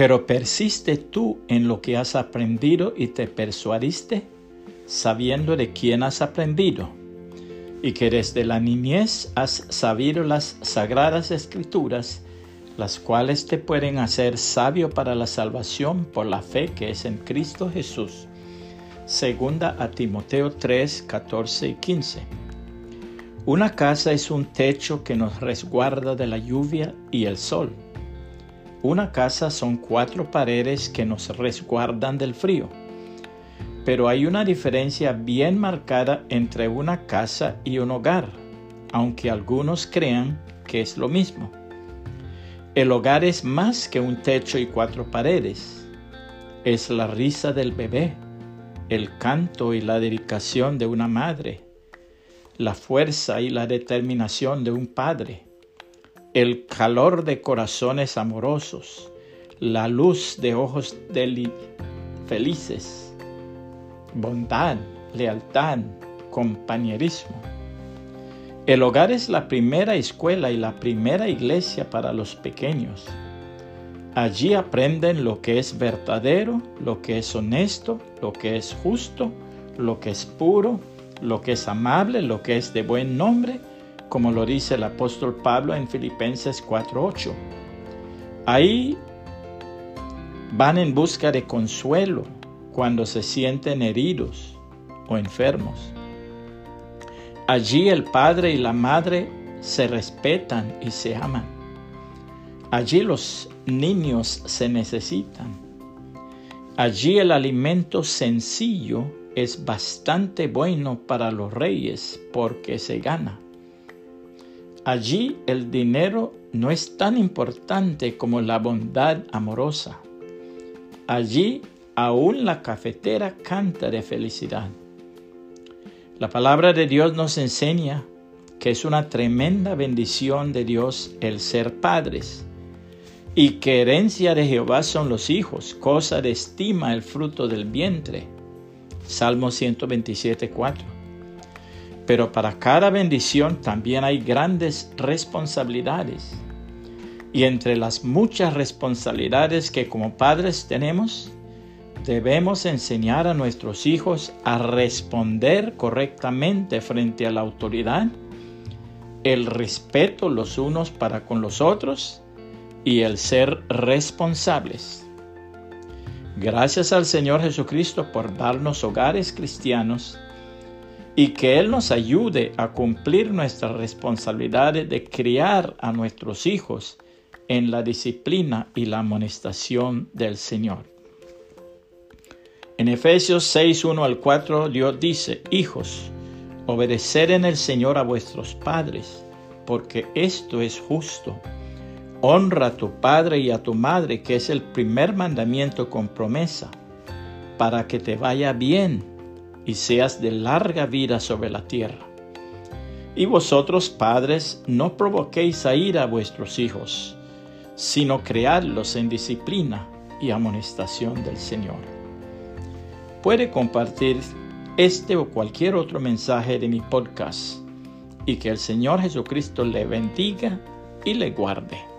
Pero persiste tú en lo que has aprendido y te persuadiste, sabiendo de quién has aprendido, y que desde la niñez has sabido las sagradas escrituras, las cuales te pueden hacer sabio para la salvación por la fe que es en Cristo Jesús. Segunda a Timoteo 3, 14 y 15. Una casa es un techo que nos resguarda de la lluvia y el sol. Una casa son cuatro paredes que nos resguardan del frío. Pero hay una diferencia bien marcada entre una casa y un hogar, aunque algunos crean que es lo mismo. El hogar es más que un techo y cuatro paredes. Es la risa del bebé, el canto y la dedicación de una madre, la fuerza y la determinación de un padre, el calor de corazones amorosos, la luz de ojos felices, bondad, lealtad, compañerismo. El hogar es la primera escuela y la primera iglesia para los pequeños. Allí aprenden lo que es verdadero, lo que es honesto, lo que es justo, lo que es puro, lo que es amable, lo que es de buen nombre, como lo dice el apóstol Pablo en Filipenses 4:8. Ahí van en busca de consuelo cuando se sienten heridos o enfermos. Allí el padre y la madre se respetan y se aman. Allí los niños se necesitan. Allí el alimento sencillo es bastante bueno para los reyes porque se gana. Allí el dinero no es tan importante como la bondad amorosa. Allí aún la cafetera canta de felicidad. La palabra de Dios nos enseña que es una tremenda bendición de Dios el ser padres y que herencia de Jehová son los hijos, cosa de estima el fruto del vientre. Salmo 127, 4. Pero para cada bendición también hay grandes responsabilidades. Y entre las muchas responsabilidades que como padres tenemos, Debemos enseñar a nuestros hijos a responder correctamente frente a la autoridad, el respeto los unos para con los otros y el ser responsables. Gracias al Señor Jesucristo por darnos hogares cristianos y que Él nos ayude a cumplir nuestras responsabilidades de criar a nuestros hijos en la disciplina y la amonestación del Señor. En Efesios 6, 1 al 4, Dios dice, Hijos, obedecer en el Señor a vuestros padres, porque esto es justo. Honra a tu padre y a tu madre, que es el primer mandamiento con promesa, para que te vaya bien y seas de larga vida sobre la tierra. Y vosotros, padres, no provoquéis a ir a vuestros hijos, sino creadlos en disciplina y amonestación del Señor puede compartir este o cualquier otro mensaje de mi podcast y que el Señor Jesucristo le bendiga y le guarde.